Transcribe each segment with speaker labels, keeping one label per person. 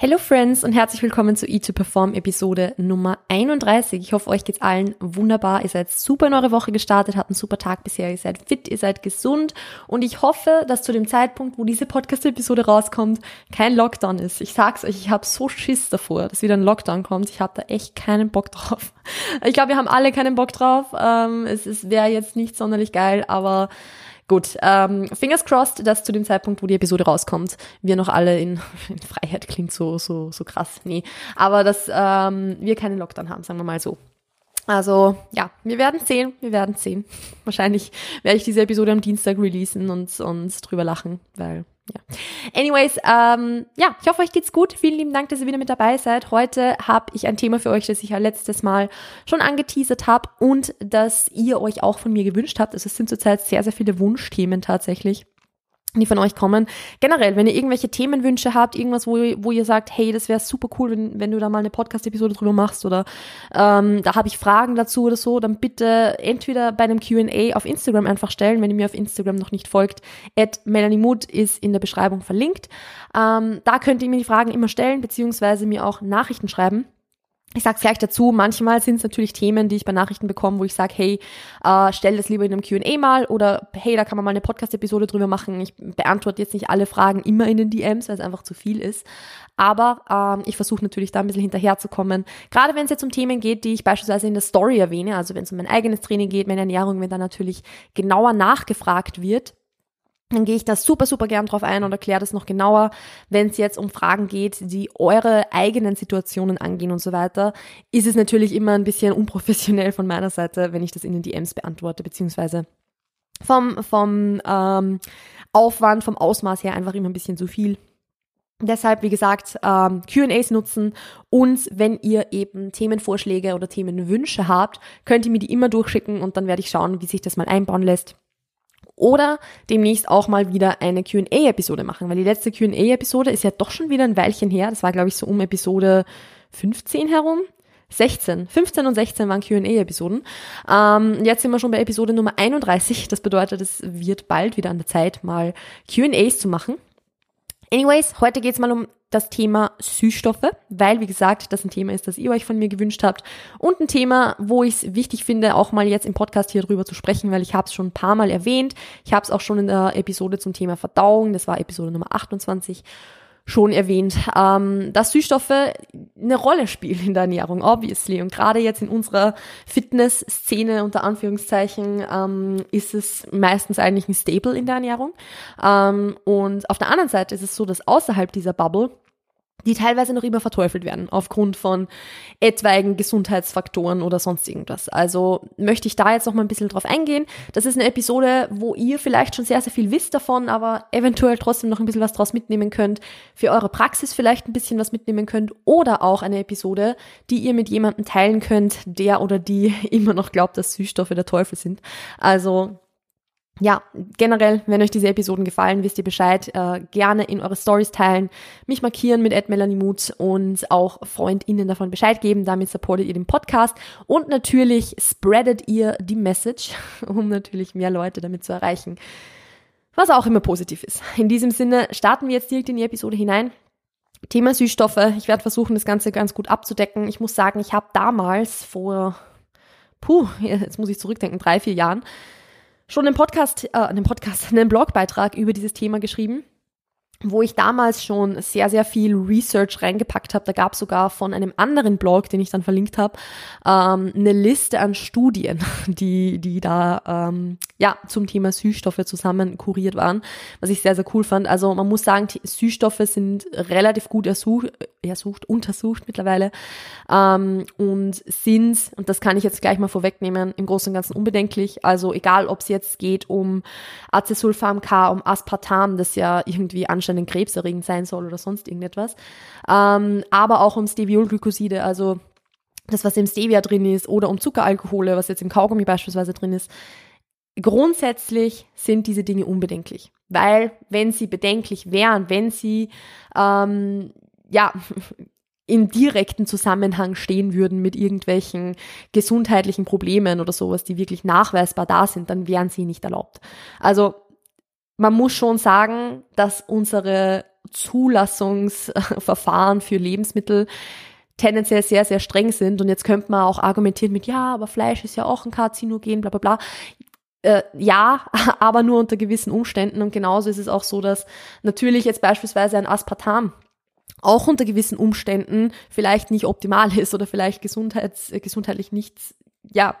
Speaker 1: Hello Friends und herzlich willkommen zu E2 Perform Episode Nummer 31. Ich hoffe, euch geht's allen wunderbar. Ihr seid super in eure Woche gestartet, habt einen super Tag bisher, ihr seid fit, ihr seid gesund und ich hoffe, dass zu dem Zeitpunkt, wo diese Podcast-Episode rauskommt, kein Lockdown ist. Ich sag's euch, ich habe so Schiss davor, dass wieder ein Lockdown kommt. Ich habe da echt keinen Bock drauf. Ich glaube, wir haben alle keinen Bock drauf. Ähm, es wäre jetzt nicht sonderlich geil, aber Gut, ähm, fingers crossed, dass zu dem Zeitpunkt, wo die Episode rauskommt, wir noch alle in, in Freiheit klingt so, so, so krass. Nee, aber dass ähm, wir keinen Lockdown haben, sagen wir mal so. Also ja, wir werden sehen, wir werden sehen. Wahrscheinlich werde ich diese Episode am Dienstag releasen und, und drüber lachen, weil ja. Anyways, ähm, ja, ich hoffe, euch geht's gut. Vielen lieben Dank, dass ihr wieder mit dabei seid. Heute habe ich ein Thema für euch, das ich ja letztes Mal schon angeteasert habe und das ihr euch auch von mir gewünscht habt. Also es sind zurzeit sehr, sehr viele Wunschthemen tatsächlich die von euch kommen. Generell, wenn ihr irgendwelche Themenwünsche habt, irgendwas, wo, wo ihr sagt, hey, das wäre super cool, wenn, wenn du da mal eine Podcast-Episode drüber machst oder ähm, da habe ich Fragen dazu oder so, dann bitte entweder bei einem Q&A auf Instagram einfach stellen, wenn ihr mir auf Instagram noch nicht folgt. At Melanie Mood ist in der Beschreibung verlinkt. Ähm, da könnt ihr mir die Fragen immer stellen, beziehungsweise mir auch Nachrichten schreiben. Ich sage gleich dazu, manchmal sind es natürlich Themen, die ich bei Nachrichten bekomme, wo ich sage, hey, äh, stell das lieber in einem Q&A mal oder hey, da kann man mal eine Podcast-Episode drüber machen. Ich beantworte jetzt nicht alle Fragen immer in den DMs, weil es einfach zu viel ist. Aber ähm, ich versuche natürlich da ein bisschen hinterherzukommen. Gerade wenn es jetzt um Themen geht, die ich beispielsweise in der Story erwähne, also wenn es um mein eigenes Training geht, meine Ernährung, wenn da natürlich genauer nachgefragt wird, dann gehe ich da super, super gern drauf ein und erkläre das noch genauer, wenn es jetzt um Fragen geht, die eure eigenen Situationen angehen und so weiter, ist es natürlich immer ein bisschen unprofessionell von meiner Seite, wenn ich das in den DMs beantworte, beziehungsweise vom, vom ähm, Aufwand, vom Ausmaß her einfach immer ein bisschen zu viel. Deshalb, wie gesagt, ähm, QAs nutzen und wenn ihr eben Themenvorschläge oder Themenwünsche habt, könnt ihr mir die immer durchschicken und dann werde ich schauen, wie sich das mal einbauen lässt oder demnächst auch mal wieder eine Q&A-Episode machen, weil die letzte Q&A-Episode ist ja doch schon wieder ein Weilchen her. Das war, glaube ich, so um Episode 15 herum. 16, 15 und 16 waren Q&A-Episoden. Ähm, jetzt sind wir schon bei Episode Nummer 31. Das bedeutet, es wird bald wieder an der Zeit, mal Q&As zu machen. Anyways, heute geht's mal um das Thema Süßstoffe, weil, wie gesagt, das ein Thema ist, das ihr euch von mir gewünscht habt und ein Thema, wo ich es wichtig finde, auch mal jetzt im Podcast hier drüber zu sprechen, weil ich habe es schon ein paar Mal erwähnt. Ich habe es auch schon in der Episode zum Thema Verdauung, das war Episode Nummer 28, schon erwähnt, ähm, dass Süßstoffe eine Rolle spielen in der Ernährung, obviously. Und gerade jetzt in unserer Fitness-Szene unter Anführungszeichen ähm, ist es meistens eigentlich ein Staple in der Ernährung. Ähm, und auf der anderen Seite ist es so, dass außerhalb dieser Bubble die teilweise noch immer verteufelt werden aufgrund von etwaigen Gesundheitsfaktoren oder sonst irgendwas. Also möchte ich da jetzt noch mal ein bisschen drauf eingehen. Das ist eine Episode, wo ihr vielleicht schon sehr, sehr viel wisst davon, aber eventuell trotzdem noch ein bisschen was draus mitnehmen könnt, für eure Praxis vielleicht ein bisschen was mitnehmen könnt oder auch eine Episode, die ihr mit jemandem teilen könnt, der oder die immer noch glaubt, dass Süßstoffe der Teufel sind. Also ja, generell, wenn euch diese Episoden gefallen, wisst ihr Bescheid, äh, gerne in eure Stories teilen, mich markieren mit @melaniemut und auch FreundInnen davon Bescheid geben. Damit supportet ihr den Podcast und natürlich spreadet ihr die Message, um natürlich mehr Leute damit zu erreichen, was auch immer positiv ist. In diesem Sinne starten wir jetzt direkt in die Episode hinein. Thema Süßstoffe. Ich werde versuchen, das Ganze ganz gut abzudecken. Ich muss sagen, ich habe damals vor, puh, jetzt muss ich zurückdenken, drei, vier Jahren schon einen Podcast, äh, einen Podcast, einen Blogbeitrag über dieses Thema geschrieben wo ich damals schon sehr, sehr viel Research reingepackt habe. Da gab es sogar von einem anderen Blog, den ich dann verlinkt habe, ähm, eine Liste an Studien, die, die da ähm, ja zum Thema Süßstoffe zusammen kuriert waren, was ich sehr, sehr cool fand. Also man muss sagen, Süßstoffe sind relativ gut ersucht, ersucht untersucht mittlerweile ähm, und sind, und das kann ich jetzt gleich mal vorwegnehmen, im Großen und Ganzen unbedenklich. Also egal, ob es jetzt geht um Acesulfam K, um Aspartam, das ja irgendwie anscheinend anscheinend krebserregend sein soll oder sonst irgendetwas. Ähm, aber auch um Steviolglykoside, also das, was im Stevia drin ist, oder um Zuckeralkohole, was jetzt im Kaugummi beispielsweise drin ist. Grundsätzlich sind diese Dinge unbedenklich, weil wenn sie bedenklich wären, wenn sie ähm, ja im direkten Zusammenhang stehen würden mit irgendwelchen gesundheitlichen Problemen oder sowas, die wirklich nachweisbar da sind, dann wären sie nicht erlaubt. Also man muss schon sagen, dass unsere Zulassungsverfahren für Lebensmittel tendenziell sehr, sehr streng sind. Und jetzt könnte man auch argumentieren mit, ja, aber Fleisch ist ja auch ein Karzinogen, bla bla bla. Äh, ja, aber nur unter gewissen Umständen. Und genauso ist es auch so, dass natürlich jetzt beispielsweise ein Aspartam auch unter gewissen Umständen vielleicht nicht optimal ist oder vielleicht gesundheits, äh, gesundheitlich nichts, ja,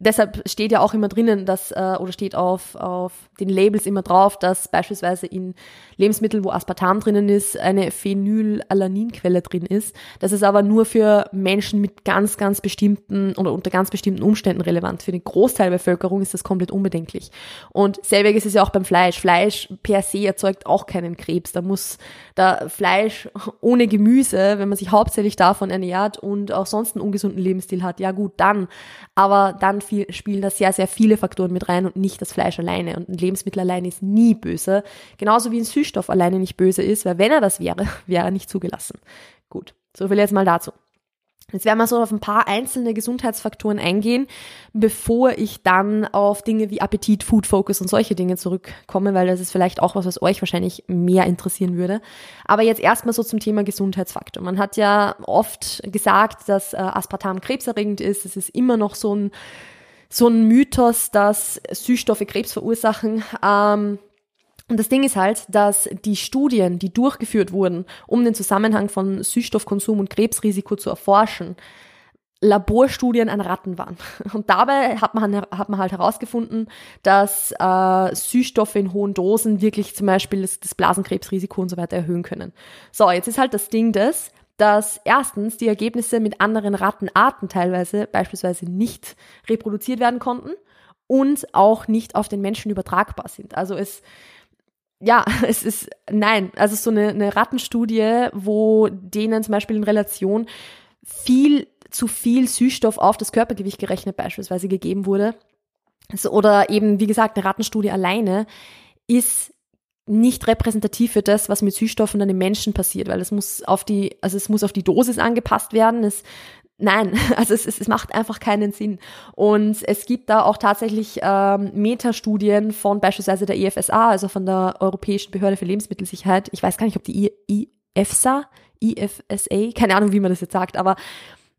Speaker 1: deshalb steht ja auch immer drinnen, dass, äh, oder steht auf, auf den Labels immer drauf, dass beispielsweise in Lebensmitteln, wo Aspartam drinnen ist, eine Phenylalaninquelle drin ist. Das ist aber nur für Menschen mit ganz, ganz bestimmten oder unter ganz bestimmten Umständen relevant. Für den Großteil der Bevölkerung ist das komplett unbedenklich. Und selbiges ist ja auch beim Fleisch. Fleisch per se erzeugt auch keinen Krebs. Da muss da Fleisch ohne Gemüse, wenn man sich hauptsächlich davon ernährt und auch sonst einen ungesunden Lebensstil hat, ja gut, dann. Aber dann viel, spielen da sehr, sehr viele Faktoren mit rein und nicht das Fleisch alleine. Und ein Lebensmittel alleine ist nie böse. Genauso wie ein Süßstoff alleine nicht böse ist, weil wenn er das wäre, wäre er nicht zugelassen. Gut, so viel jetzt mal dazu. Jetzt werden wir so auf ein paar einzelne Gesundheitsfaktoren eingehen, bevor ich dann auf Dinge wie Appetit, Food Focus und solche Dinge zurückkomme, weil das ist vielleicht auch was, was euch wahrscheinlich mehr interessieren würde. Aber jetzt erstmal so zum Thema Gesundheitsfaktor. Man hat ja oft gesagt, dass äh, Aspartam krebserregend ist. Es ist immer noch so ein so ein Mythos, dass Süßstoffe Krebs verursachen. Ähm, und das Ding ist halt, dass die Studien, die durchgeführt wurden, um den Zusammenhang von Süßstoffkonsum und Krebsrisiko zu erforschen, Laborstudien an Ratten waren. Und dabei hat man, hat man halt herausgefunden, dass äh, Süßstoffe in hohen Dosen wirklich zum Beispiel das, das Blasenkrebsrisiko und so weiter erhöhen können. So, jetzt ist halt das Ding das, dass erstens die Ergebnisse mit anderen Rattenarten teilweise beispielsweise nicht reproduziert werden konnten und auch nicht auf den Menschen übertragbar sind. Also es ja, es ist, nein, also so eine, eine Rattenstudie, wo denen zum Beispiel in Relation viel zu viel Süßstoff auf das Körpergewicht gerechnet beispielsweise gegeben wurde. Also, oder eben, wie gesagt, eine Rattenstudie alleine ist nicht repräsentativ für das, was mit Süßstoffen dann im Menschen passiert, weil es muss auf die, also es muss auf die Dosis angepasst werden. Es, nein, also es, es, es macht einfach keinen Sinn. Und es gibt da auch tatsächlich ähm, Metastudien von beispielsweise der EFSA, also von der Europäischen Behörde für Lebensmittelsicherheit. Ich weiß gar nicht, ob die IFSA, IFSA, keine Ahnung, wie man das jetzt sagt, aber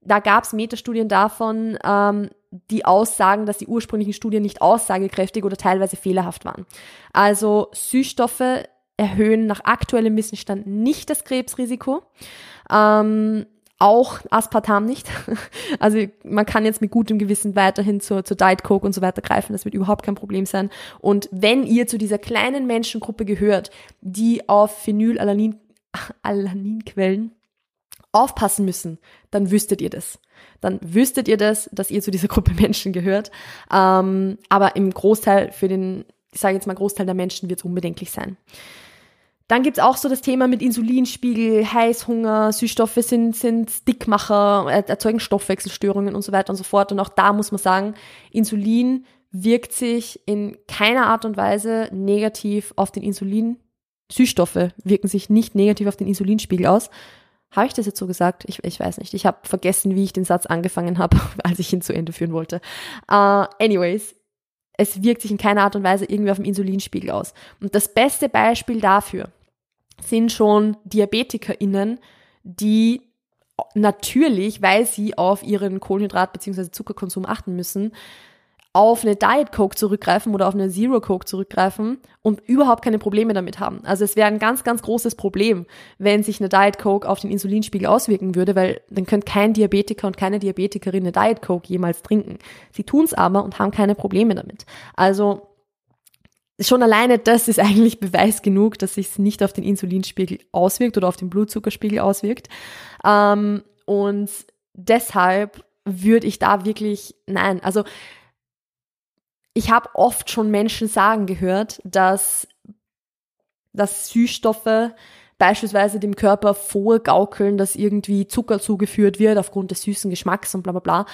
Speaker 1: da gab es Metastudien davon, ähm, die aussagen, dass die ursprünglichen Studien nicht aussagekräftig oder teilweise fehlerhaft waren. Also Süßstoffe erhöhen nach aktuellem Wissensstand nicht das Krebsrisiko. Ähm, auch Aspartam nicht. Also man kann jetzt mit gutem Gewissen weiterhin zur, zur Diet Coke und so weiter greifen. Das wird überhaupt kein Problem sein. Und wenn ihr zu dieser kleinen Menschengruppe gehört, die auf Phenylalaninquellen aufpassen müssen, dann wüsstet ihr das. Dann wüsstet ihr das, dass ihr zu dieser Gruppe Menschen gehört. Ähm, aber im Großteil für den, ich sage jetzt mal Großteil der Menschen wird es unbedenklich sein. Dann gibt's auch so das Thema mit Insulinspiegel, Heißhunger, Süßstoffe sind, sind Dickmacher, erzeugen Stoffwechselstörungen und so weiter und so fort. Und auch da muss man sagen, Insulin wirkt sich in keiner Art und Weise negativ auf den Insulin. Süßstoffe wirken sich nicht negativ auf den Insulinspiegel aus. Habe ich das jetzt so gesagt? Ich, ich weiß nicht. Ich habe vergessen, wie ich den Satz angefangen habe, als ich ihn zu Ende führen wollte. Uh, anyways, es wirkt sich in keiner Art und Weise irgendwie auf dem Insulinspiegel aus. Und das beste Beispiel dafür sind schon DiabetikerInnen, die natürlich, weil sie auf ihren Kohlenhydrat- bzw. Zuckerkonsum achten müssen, auf eine Diet Coke zurückgreifen oder auf eine Zero Coke zurückgreifen und überhaupt keine Probleme damit haben. Also es wäre ein ganz, ganz großes Problem, wenn sich eine Diet Coke auf den Insulinspiegel auswirken würde, weil dann könnte kein Diabetiker und keine Diabetikerin eine Diet Coke jemals trinken. Sie tun es aber und haben keine Probleme damit. Also schon alleine das ist eigentlich Beweis genug, dass sich es nicht auf den Insulinspiegel auswirkt oder auf den Blutzuckerspiegel auswirkt. Ähm, und deshalb würde ich da wirklich, nein, also ich habe oft schon Menschen sagen gehört, dass, dass Süßstoffe beispielsweise dem Körper vorgaukeln, dass irgendwie Zucker zugeführt wird aufgrund des süßen Geschmacks und bla bla bla.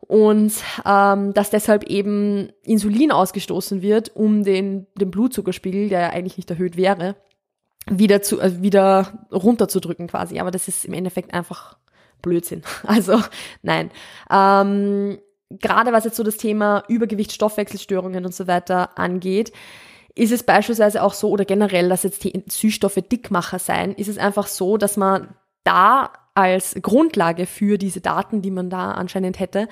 Speaker 1: Und ähm, dass deshalb eben Insulin ausgestoßen wird, um den, den Blutzuckerspiegel, der ja eigentlich nicht erhöht wäre, wieder, zu, äh, wieder runterzudrücken quasi. Aber das ist im Endeffekt einfach Blödsinn. Also nein. Ähm, gerade was jetzt so das Thema Übergewicht, Stoffwechselstörungen und so weiter angeht, ist es beispielsweise auch so, oder generell, dass jetzt die Süßstoffe Dickmacher sein, ist es einfach so, dass man da als Grundlage für diese Daten, die man da anscheinend hätte,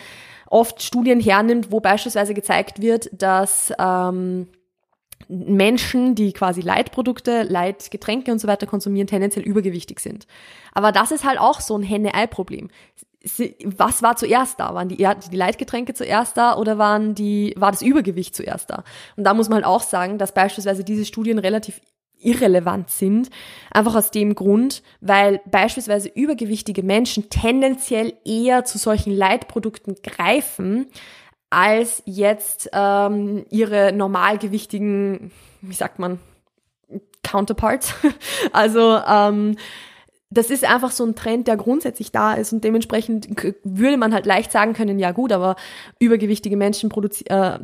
Speaker 1: oft Studien hernimmt, wo beispielsweise gezeigt wird, dass ähm, Menschen, die quasi Leitprodukte, Leitgetränke und so weiter konsumieren, tendenziell übergewichtig sind. Aber das ist halt auch so ein Henne-Ei-Problem. Was war zuerst da? Waren die, die Leitgetränke zuerst da oder waren die, war das Übergewicht zuerst da? Und da muss man halt auch sagen, dass beispielsweise diese Studien relativ irrelevant sind. Einfach aus dem Grund, weil beispielsweise übergewichtige Menschen tendenziell eher zu solchen Leitprodukten greifen, als jetzt ähm, ihre normalgewichtigen, wie sagt man, Counterparts. also ähm, das ist einfach so ein Trend, der grundsätzlich da ist und dementsprechend würde man halt leicht sagen können, ja gut, aber übergewichtige Menschen äh,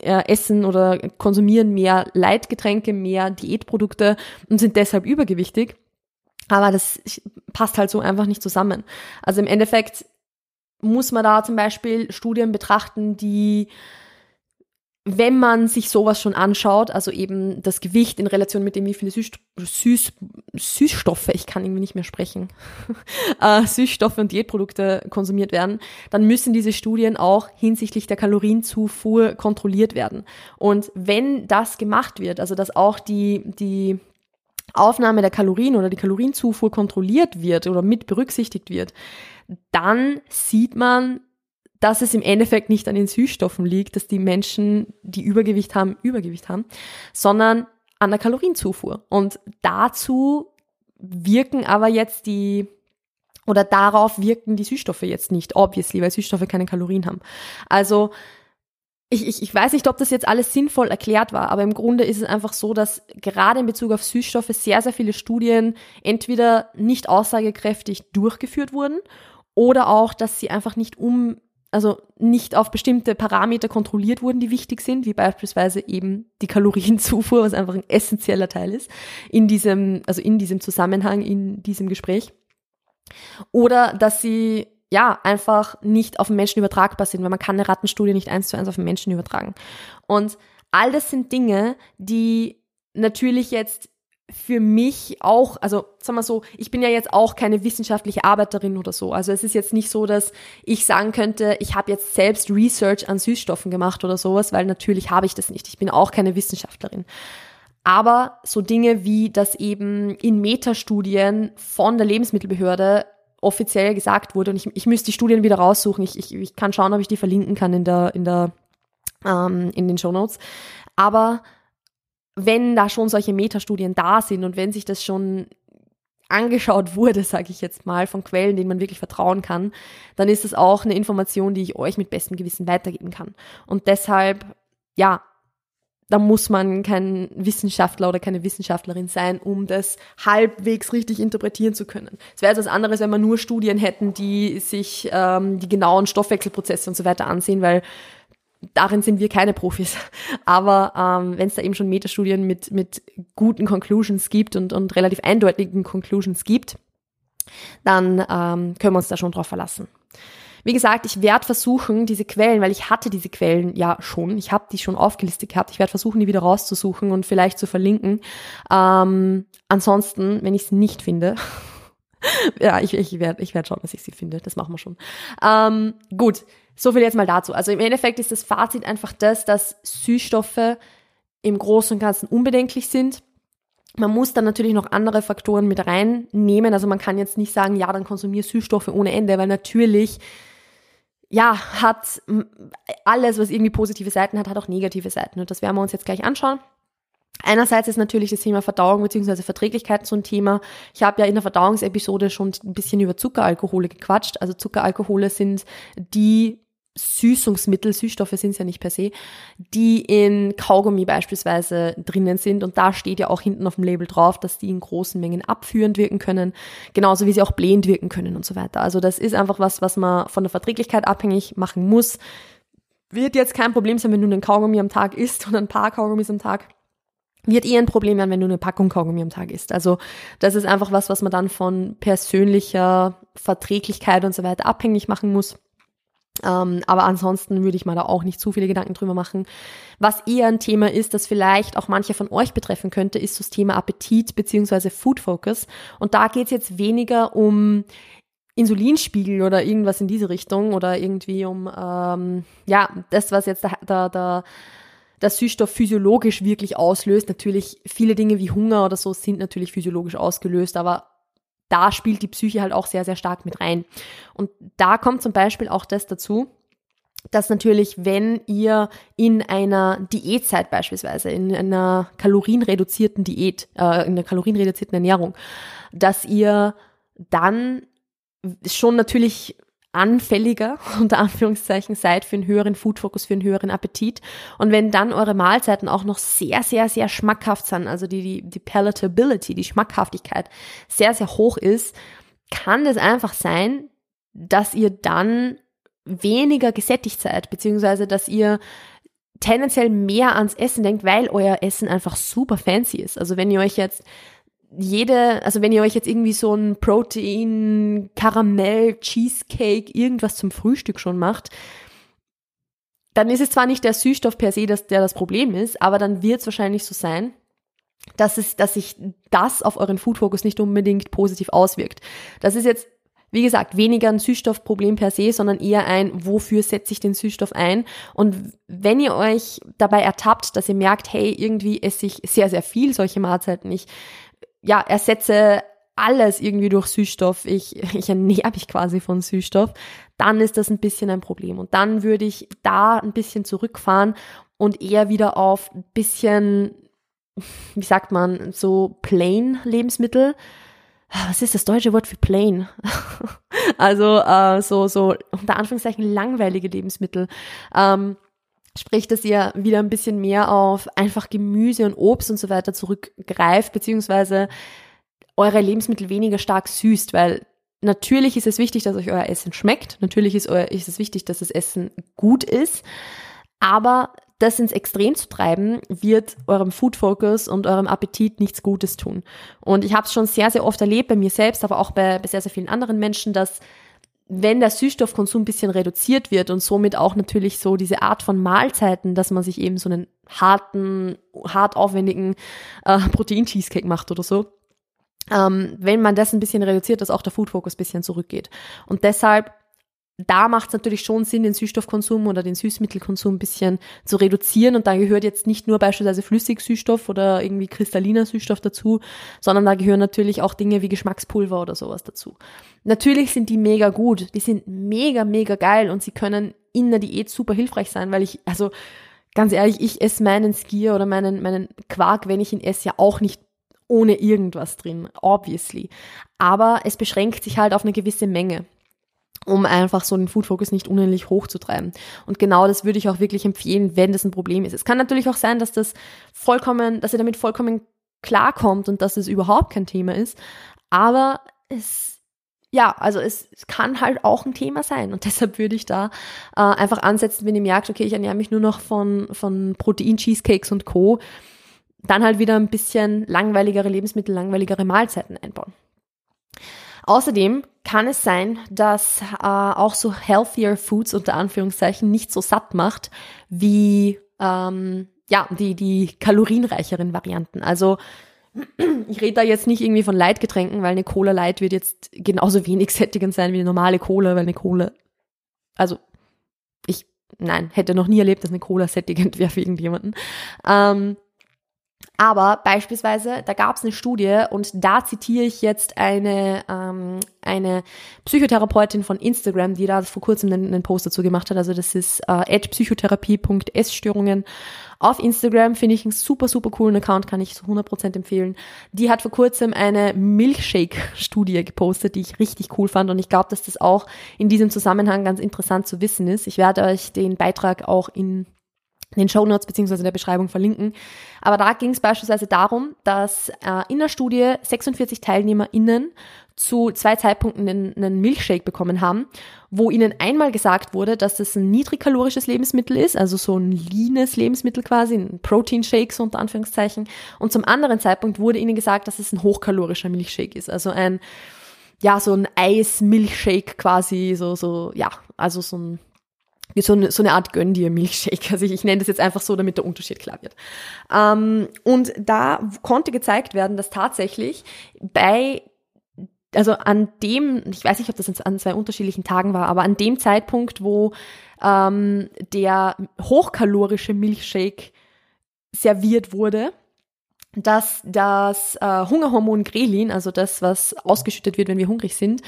Speaker 1: äh, essen oder konsumieren mehr Leitgetränke, mehr Diätprodukte und sind deshalb übergewichtig. Aber das passt halt so einfach nicht zusammen. Also im Endeffekt muss man da zum Beispiel Studien betrachten, die wenn man sich sowas schon anschaut, also eben das Gewicht in Relation mit dem, wie viele Süß, Süß, Süßstoffe, ich kann irgendwie nicht mehr sprechen, äh, Süßstoffe und Diätprodukte konsumiert werden, dann müssen diese Studien auch hinsichtlich der Kalorienzufuhr kontrolliert werden. Und wenn das gemacht wird, also dass auch die, die Aufnahme der Kalorien oder die Kalorienzufuhr kontrolliert wird oder mit berücksichtigt wird, dann sieht man, dass es im Endeffekt nicht an den Süßstoffen liegt, dass die Menschen, die Übergewicht haben, Übergewicht haben, sondern an der Kalorienzufuhr. Und dazu wirken aber jetzt die, oder darauf wirken die Süßstoffe jetzt nicht, obviously, weil Süßstoffe keine Kalorien haben. Also, ich, ich, ich weiß nicht, ob das jetzt alles sinnvoll erklärt war, aber im Grunde ist es einfach so, dass gerade in Bezug auf Süßstoffe sehr, sehr viele Studien entweder nicht aussagekräftig durchgeführt wurden oder auch, dass sie einfach nicht um also nicht auf bestimmte Parameter kontrolliert wurden, die wichtig sind, wie beispielsweise eben die Kalorienzufuhr, was einfach ein essentieller Teil ist in diesem, also in diesem Zusammenhang, in diesem Gespräch. Oder dass sie ja einfach nicht auf den Menschen übertragbar sind, weil man kann eine Rattenstudie nicht eins zu eins auf den Menschen übertragen. Und all das sind Dinge, die natürlich jetzt für mich auch, also sagen wir so, ich bin ja jetzt auch keine wissenschaftliche Arbeiterin oder so. Also es ist jetzt nicht so, dass ich sagen könnte, ich habe jetzt selbst Research an Süßstoffen gemacht oder sowas, weil natürlich habe ich das nicht. Ich bin auch keine Wissenschaftlerin. Aber so Dinge wie, dass eben in Metastudien von der Lebensmittelbehörde offiziell gesagt wurde, und ich, ich müsste die Studien wieder raussuchen, ich, ich, ich kann schauen, ob ich die verlinken kann in der, in der, ähm, in den Show Notes. Aber wenn da schon solche Metastudien da sind und wenn sich das schon angeschaut wurde, sage ich jetzt mal, von Quellen, denen man wirklich vertrauen kann, dann ist es auch eine Information, die ich euch mit bestem Gewissen weitergeben kann. Und deshalb, ja, da muss man kein Wissenschaftler oder keine Wissenschaftlerin sein, um das halbwegs richtig interpretieren zu können. Es wäre etwas anderes, wenn wir nur Studien hätten, die sich ähm, die genauen Stoffwechselprozesse und so weiter ansehen, weil darin sind wir keine Profis. Aber ähm, wenn es da eben schon Metastudien mit, mit guten Conclusions gibt und, und relativ eindeutigen Conclusions gibt, dann ähm, können wir uns da schon drauf verlassen. Wie gesagt, ich werde versuchen, diese Quellen, weil ich hatte diese Quellen ja schon, ich habe die schon aufgelistet gehabt, ich werde versuchen, die wieder rauszusuchen und vielleicht zu verlinken. Ähm, ansonsten, wenn ich es nicht finde, ja, ich, ich werde ich werd schauen, dass ich sie finde, das machen wir schon. Ähm, gut, so viel jetzt mal dazu. Also im Endeffekt ist das Fazit einfach das, dass Süßstoffe im Großen und Ganzen unbedenklich sind. Man muss dann natürlich noch andere Faktoren mit reinnehmen. Also man kann jetzt nicht sagen, ja, dann konsumier Süßstoffe ohne Ende, weil natürlich ja, hat alles, was irgendwie positive Seiten hat, hat auch negative Seiten. Und das werden wir uns jetzt gleich anschauen. Einerseits ist natürlich das Thema Verdauung bzw. Verträglichkeit so ein Thema. Ich habe ja in der Verdauungsepisode schon ein bisschen über Zuckeralkohole gequatscht. Also Zuckeralkohole sind die Süßungsmittel, Süßstoffe sind es ja nicht per se, die in Kaugummi beispielsweise drinnen sind. Und da steht ja auch hinten auf dem Label drauf, dass die in großen Mengen abführend wirken können, genauso wie sie auch blähend wirken können und so weiter. Also das ist einfach was, was man von der Verträglichkeit abhängig machen muss. Wird jetzt kein Problem sein, wenn du einen Kaugummi am Tag isst oder ein paar Kaugummis am Tag. Wird eher ein Problem werden, wenn du eine Packung Kaugummi am Tag isst. Also das ist einfach was, was man dann von persönlicher Verträglichkeit und so weiter abhängig machen muss. Ähm, aber ansonsten würde ich mal da auch nicht zu viele Gedanken drüber machen. Was eher ein Thema ist, das vielleicht auch manche von euch betreffen könnte, ist das Thema Appetit beziehungsweise Food Focus. Und da geht es jetzt weniger um Insulinspiegel oder irgendwas in diese Richtung oder irgendwie um ähm, ja das, was jetzt der, der, der der Süßstoff physiologisch wirklich auslöst. Natürlich viele Dinge wie Hunger oder so sind natürlich physiologisch ausgelöst, aber da spielt die Psyche halt auch sehr, sehr stark mit rein. Und da kommt zum Beispiel auch das dazu, dass natürlich, wenn ihr in einer Diätzeit beispielsweise, in einer kalorienreduzierten Diät, äh, in einer kalorienreduzierten Ernährung, dass ihr dann schon natürlich anfälliger, unter Anführungszeichen, seid für einen höheren Food-Fokus, für einen höheren Appetit. Und wenn dann eure Mahlzeiten auch noch sehr, sehr, sehr schmackhaft sind, also die, die, die Palatability, die Schmackhaftigkeit sehr, sehr hoch ist, kann es einfach sein, dass ihr dann weniger gesättigt seid, beziehungsweise dass ihr tendenziell mehr ans Essen denkt, weil euer Essen einfach super fancy ist. Also wenn ihr euch jetzt jede, also wenn ihr euch jetzt irgendwie so ein Protein, Karamell, Cheesecake, irgendwas zum Frühstück schon macht, dann ist es zwar nicht der Süßstoff per se, das, der das Problem ist, aber dann wird es wahrscheinlich so sein, dass es, dass sich das auf euren Food-Fokus nicht unbedingt positiv auswirkt. Das ist jetzt, wie gesagt, weniger ein Süßstoffproblem per se, sondern eher ein, wofür setze ich den Süßstoff ein? Und wenn ihr euch dabei ertappt, dass ihr merkt, hey, irgendwie esse ich sehr, sehr viel solche Mahlzeiten, ich ja, ersetze alles irgendwie durch Süßstoff, ich, ich ernähre mich quasi von Süßstoff, dann ist das ein bisschen ein Problem. Und dann würde ich da ein bisschen zurückfahren und eher wieder auf ein bisschen, wie sagt man, so plain Lebensmittel. Was ist das deutsche Wort für plain? also äh, so, so unter Anführungszeichen langweilige Lebensmittel. Ähm, Sprich, dass ihr wieder ein bisschen mehr auf einfach Gemüse und Obst und so weiter zurückgreift, beziehungsweise eure Lebensmittel weniger stark süßt, weil natürlich ist es wichtig, dass euch euer Essen schmeckt. Natürlich ist, euer, ist es wichtig, dass das Essen gut ist. Aber das ins Extrem zu treiben, wird eurem Food Focus und eurem Appetit nichts Gutes tun. Und ich habe es schon sehr, sehr oft erlebt, bei mir selbst, aber auch bei, bei sehr, sehr vielen anderen Menschen, dass wenn der Süßstoffkonsum ein bisschen reduziert wird und somit auch natürlich so diese Art von Mahlzeiten, dass man sich eben so einen harten, hart aufwendigen äh, Protein-Cheesecake macht oder so, ähm, wenn man das ein bisschen reduziert, dass auch der Food-Focus ein bisschen zurückgeht. Und deshalb da macht es natürlich schon Sinn, den Süßstoffkonsum oder den Süßmittelkonsum ein bisschen zu reduzieren. Und da gehört jetzt nicht nur beispielsweise Flüssigsüßstoff oder irgendwie kristalliner Süßstoff dazu, sondern da gehören natürlich auch Dinge wie Geschmackspulver oder sowas dazu. Natürlich sind die mega gut, die sind mega, mega geil und sie können in der Diät super hilfreich sein, weil ich, also ganz ehrlich, ich esse meinen Skier oder meinen, meinen Quark, wenn ich ihn esse, ja auch nicht ohne irgendwas drin, obviously. Aber es beschränkt sich halt auf eine gewisse Menge um einfach so den Food Focus nicht unendlich hochzutreiben. Und genau das würde ich auch wirklich empfehlen, wenn das ein Problem ist. Es kann natürlich auch sein, dass das vollkommen, dass ihr damit vollkommen klarkommt und dass es überhaupt kein Thema ist. Aber es, ja, also es, kann halt auch ein Thema sein. Und deshalb würde ich da äh, einfach ansetzen, wenn ihr merkt, okay, ich ernähre mich nur noch von, von Protein-Cheesecakes und Co., dann halt wieder ein bisschen langweiligere Lebensmittel, langweiligere Mahlzeiten einbauen. Außerdem kann es sein, dass äh, auch so healthier Foods unter Anführungszeichen nicht so satt macht wie ähm, ja die die kalorienreicheren Varianten. Also ich rede da jetzt nicht irgendwie von Leitgetränken, weil eine Cola Light wird jetzt genauso wenig sättigend sein wie eine normale Cola, weil eine Cola, also ich, nein, hätte noch nie erlebt, dass eine Cola sättigend wäre für irgendjemanden. Ähm, aber beispielsweise, da gab es eine Studie und da zitiere ich jetzt eine, ähm, eine Psychotherapeutin von Instagram, die da vor kurzem einen, einen Post dazu gemacht hat. Also das ist äh, psychotherapie.essstörungen. Auf Instagram finde ich einen super, super coolen Account, kann ich zu 100% empfehlen. Die hat vor kurzem eine Milkshake-Studie gepostet, die ich richtig cool fand und ich glaube, dass das auch in diesem Zusammenhang ganz interessant zu wissen ist. Ich werde euch den Beitrag auch in in den Show Notes beziehungsweise der Beschreibung verlinken. Aber da ging es beispielsweise darum, dass äh, in der Studie 46 TeilnehmerInnen zu zwei Zeitpunkten einen, einen Milchshake bekommen haben, wo ihnen einmal gesagt wurde, dass das ein niedrigkalorisches Lebensmittel ist, also so ein leanes Lebensmittel quasi, ein Protein-Shake so unter Anführungszeichen. Und zum anderen Zeitpunkt wurde ihnen gesagt, dass es ein hochkalorischer Milchshake ist, also ein ja, so ein Eis-Milchshake quasi, so, so, ja, also so ein so eine, so eine Art Gönn dir Milchshake. Also ich, ich nenne das jetzt einfach so, damit der Unterschied klar wird. Ähm, und da konnte gezeigt werden, dass tatsächlich bei also an dem, ich weiß nicht, ob das an zwei unterschiedlichen Tagen war, aber an dem Zeitpunkt, wo ähm, der hochkalorische Milchshake serviert wurde, dass das äh, Hungerhormon Grelin, also das, was ausgeschüttet wird, wenn wir hungrig sind,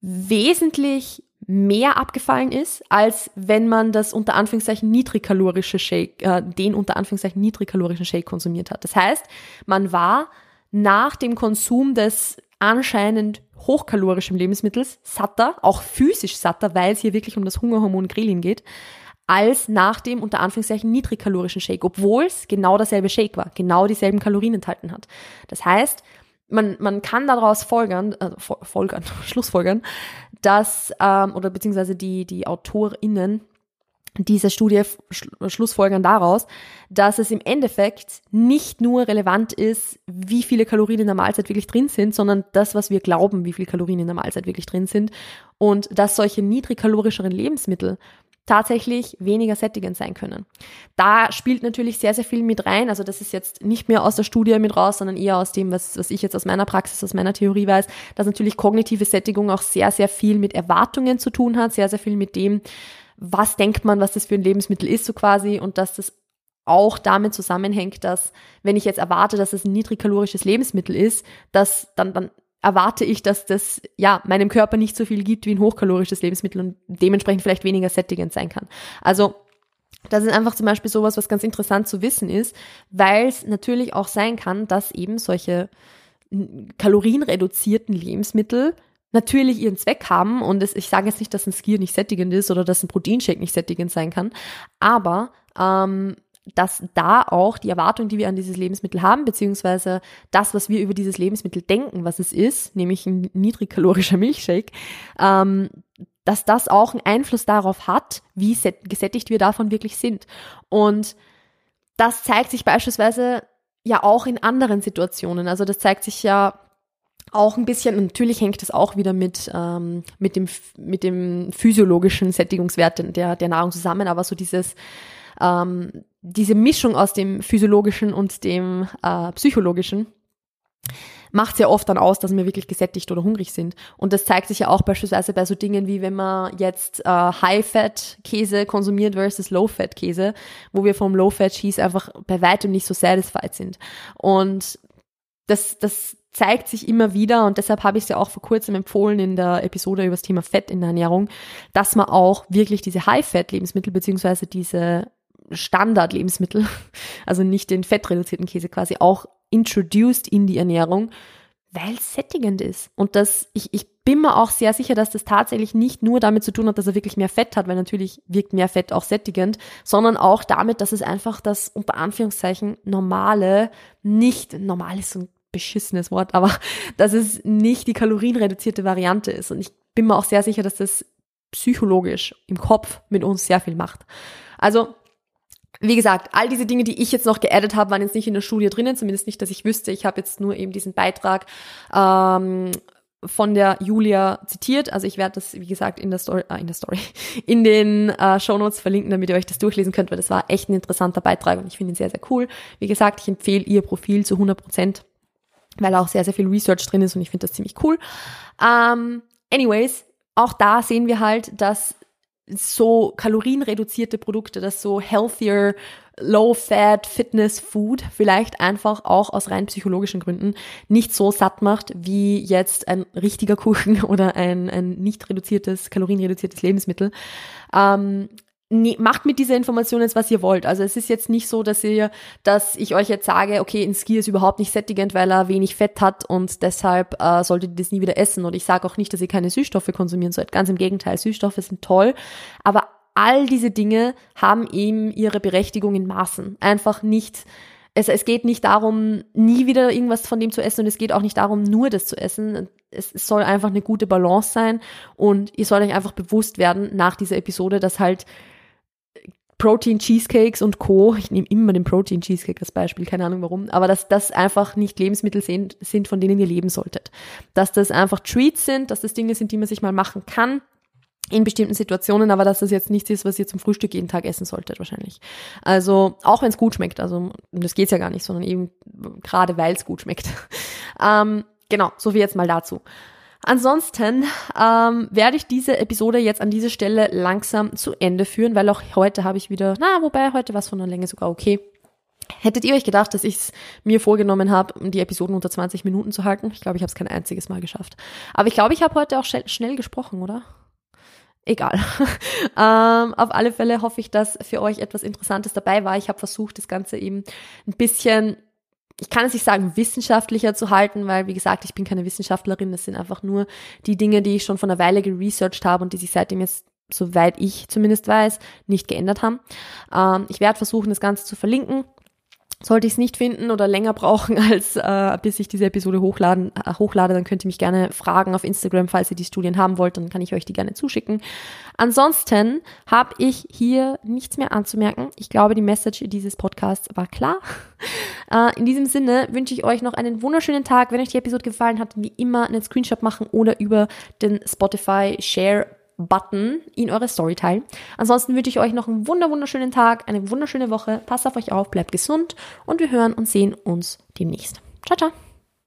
Speaker 1: wesentlich mehr abgefallen ist, als wenn man das unter Anführungszeichen niedrigkalorische Shake, äh, den unter Anführungszeichen niedrigkalorischen Shake konsumiert hat. Das heißt, man war nach dem Konsum des anscheinend hochkalorischen Lebensmittels satter, auch physisch satter, weil es hier wirklich um das Hungerhormon Grelin geht, als nach dem unter Anführungszeichen niedrigkalorischen Shake, obwohl es genau derselbe Shake war, genau dieselben Kalorien enthalten hat. Das heißt, man, man kann daraus folgern, äh, folgern, Schlussfolgern, dass, ähm, oder beziehungsweise die, die AutorInnen dieser Studie schlussfolgern daraus, dass es im Endeffekt nicht nur relevant ist, wie viele Kalorien in der Mahlzeit wirklich drin sind, sondern das, was wir glauben, wie viele Kalorien in der Mahlzeit wirklich drin sind. Und dass solche niedrigkalorischeren Lebensmittel tatsächlich weniger sättigend sein können. Da spielt natürlich sehr, sehr viel mit rein. Also das ist jetzt nicht mehr aus der Studie mit raus, sondern eher aus dem, was, was ich jetzt aus meiner Praxis, aus meiner Theorie weiß, dass natürlich kognitive Sättigung auch sehr, sehr viel mit Erwartungen zu tun hat, sehr, sehr viel mit dem, was denkt man, was das für ein Lebensmittel ist, so quasi, und dass das auch damit zusammenhängt, dass wenn ich jetzt erwarte, dass es ein niedrigkalorisches Lebensmittel ist, dass dann, dann erwarte ich, dass das ja meinem Körper nicht so viel gibt wie ein hochkalorisches Lebensmittel und dementsprechend vielleicht weniger sättigend sein kann. Also das ist einfach zum Beispiel sowas, was ganz interessant zu wissen ist, weil es natürlich auch sein kann, dass eben solche kalorienreduzierten Lebensmittel natürlich ihren Zweck haben und es, ich sage jetzt nicht, dass ein Skier nicht sättigend ist oder dass ein Proteinshake nicht sättigend sein kann, aber ähm, dass da auch die Erwartung, die wir an dieses Lebensmittel haben, beziehungsweise das, was wir über dieses Lebensmittel denken, was es ist, nämlich ein niedrigkalorischer Milchshake, ähm, dass das auch einen Einfluss darauf hat, wie gesättigt wir davon wirklich sind. Und das zeigt sich beispielsweise ja auch in anderen Situationen. Also das zeigt sich ja auch ein bisschen, natürlich hängt es auch wieder mit, ähm, mit, dem, mit dem physiologischen Sättigungswert der, der Nahrung zusammen, aber so dieses, ähm, diese Mischung aus dem physiologischen und dem äh, psychologischen macht sehr oft dann aus, dass wir wirklich gesättigt oder hungrig sind. Und das zeigt sich ja auch beispielsweise bei so Dingen wie wenn man jetzt äh, High-Fat-Käse konsumiert versus Low-Fat-Käse, wo wir vom Low-Fat-Cheese einfach bei weitem nicht so satisfied sind. Und das, das zeigt sich immer wieder und deshalb habe ich es ja auch vor kurzem empfohlen in der Episode über das Thema Fett in der Ernährung, dass man auch wirklich diese High-Fat-Lebensmittel beziehungsweise diese Standard-Lebensmittel, also nicht den fettreduzierten Käse quasi, auch introduced in die Ernährung, weil es sättigend ist. Und das, ich, ich bin mir auch sehr sicher, dass das tatsächlich nicht nur damit zu tun hat, dass er wirklich mehr Fett hat, weil natürlich wirkt mehr Fett auch sättigend, sondern auch damit, dass es einfach das unter Anführungszeichen normale, nicht normal ist so ein beschissenes Wort, aber dass es nicht die kalorienreduzierte Variante ist. Und ich bin mir auch sehr sicher, dass das psychologisch im Kopf mit uns sehr viel macht. Also wie gesagt, all diese Dinge, die ich jetzt noch geaddet habe, waren jetzt nicht in der Studie drinnen, zumindest nicht, dass ich wüsste. Ich habe jetzt nur eben diesen Beitrag ähm, von der Julia zitiert. Also ich werde das, wie gesagt, in der Story, äh, in der Story, in den äh, Show Notes verlinken, damit ihr euch das durchlesen könnt, weil das war echt ein interessanter Beitrag und ich finde ihn sehr, sehr cool. Wie gesagt, ich empfehle ihr Profil zu 100 Prozent, weil auch sehr, sehr viel Research drin ist und ich finde das ziemlich cool. Ähm, anyways, auch da sehen wir halt, dass so kalorienreduzierte Produkte, das so healthier, low-fat Fitness Food vielleicht einfach auch aus rein psychologischen Gründen nicht so satt macht wie jetzt ein richtiger Kuchen oder ein, ein nicht reduziertes, kalorienreduziertes Lebensmittel. Ähm, macht mit dieser Information jetzt, was ihr wollt. Also es ist jetzt nicht so, dass ihr, dass ich euch jetzt sage, okay, ein Ski ist überhaupt nicht sättigend, weil er wenig Fett hat und deshalb äh, solltet ihr das nie wieder essen. Und ich sage auch nicht, dass ihr keine Süßstoffe konsumieren sollt. Ganz im Gegenteil, Süßstoffe sind toll, aber all diese Dinge haben eben ihre Berechtigung in Maßen. Einfach nicht es, es geht nicht darum, nie wieder irgendwas von dem zu essen und es geht auch nicht darum, nur das zu essen. Es, es soll einfach eine gute Balance sein und ihr sollt euch einfach bewusst werden nach dieser Episode, dass halt Protein Cheesecakes und Co. Ich nehme immer den Protein Cheesecake als Beispiel, keine Ahnung warum, aber dass das einfach nicht Lebensmittel sind, von denen ihr leben solltet. Dass das einfach Treats sind, dass das Dinge sind, die man sich mal machen kann, in bestimmten Situationen, aber dass das jetzt nichts ist, was ihr zum Frühstück jeden Tag essen solltet wahrscheinlich. Also auch wenn es gut schmeckt, also das geht's ja gar nicht, sondern eben gerade weil es gut schmeckt. ähm, genau, so wie jetzt mal dazu. Ansonsten ähm, werde ich diese Episode jetzt an dieser Stelle langsam zu Ende führen, weil auch heute habe ich wieder, na, wobei heute war es von der Länge sogar okay. Hättet ihr euch gedacht, dass ich es mir vorgenommen habe, die Episoden unter 20 Minuten zu halten? Ich glaube, ich habe es kein einziges Mal geschafft. Aber ich glaube, ich habe heute auch schnell gesprochen, oder? Egal. ähm, auf alle Fälle hoffe ich, dass für euch etwas Interessantes dabei war. Ich habe versucht, das Ganze eben ein bisschen ich kann es nicht sagen, wissenschaftlicher zu halten, weil, wie gesagt, ich bin keine Wissenschaftlerin. Das sind einfach nur die Dinge, die ich schon von einer Weile geresearched habe und die sich seitdem jetzt, soweit ich zumindest weiß, nicht geändert haben. Ähm, ich werde versuchen, das Ganze zu verlinken. Sollte ich es nicht finden oder länger brauchen, als äh, bis ich diese Episode hochladen, äh, hochlade, dann könnt ihr mich gerne fragen auf Instagram, falls ihr die Studien haben wollt, dann kann ich euch die gerne zuschicken. Ansonsten habe ich hier nichts mehr anzumerken. Ich glaube, die Message dieses Podcasts war klar. Äh, in diesem Sinne wünsche ich euch noch einen wunderschönen Tag. Wenn euch die Episode gefallen hat, wie immer einen Screenshot machen oder über den Spotify Share Button in eure Story teilen. Ansonsten wünsche ich euch noch einen wunder wunderschönen Tag, eine wunderschöne Woche. Passt auf euch auf, bleibt gesund und wir hören und sehen uns demnächst. Ciao, ciao.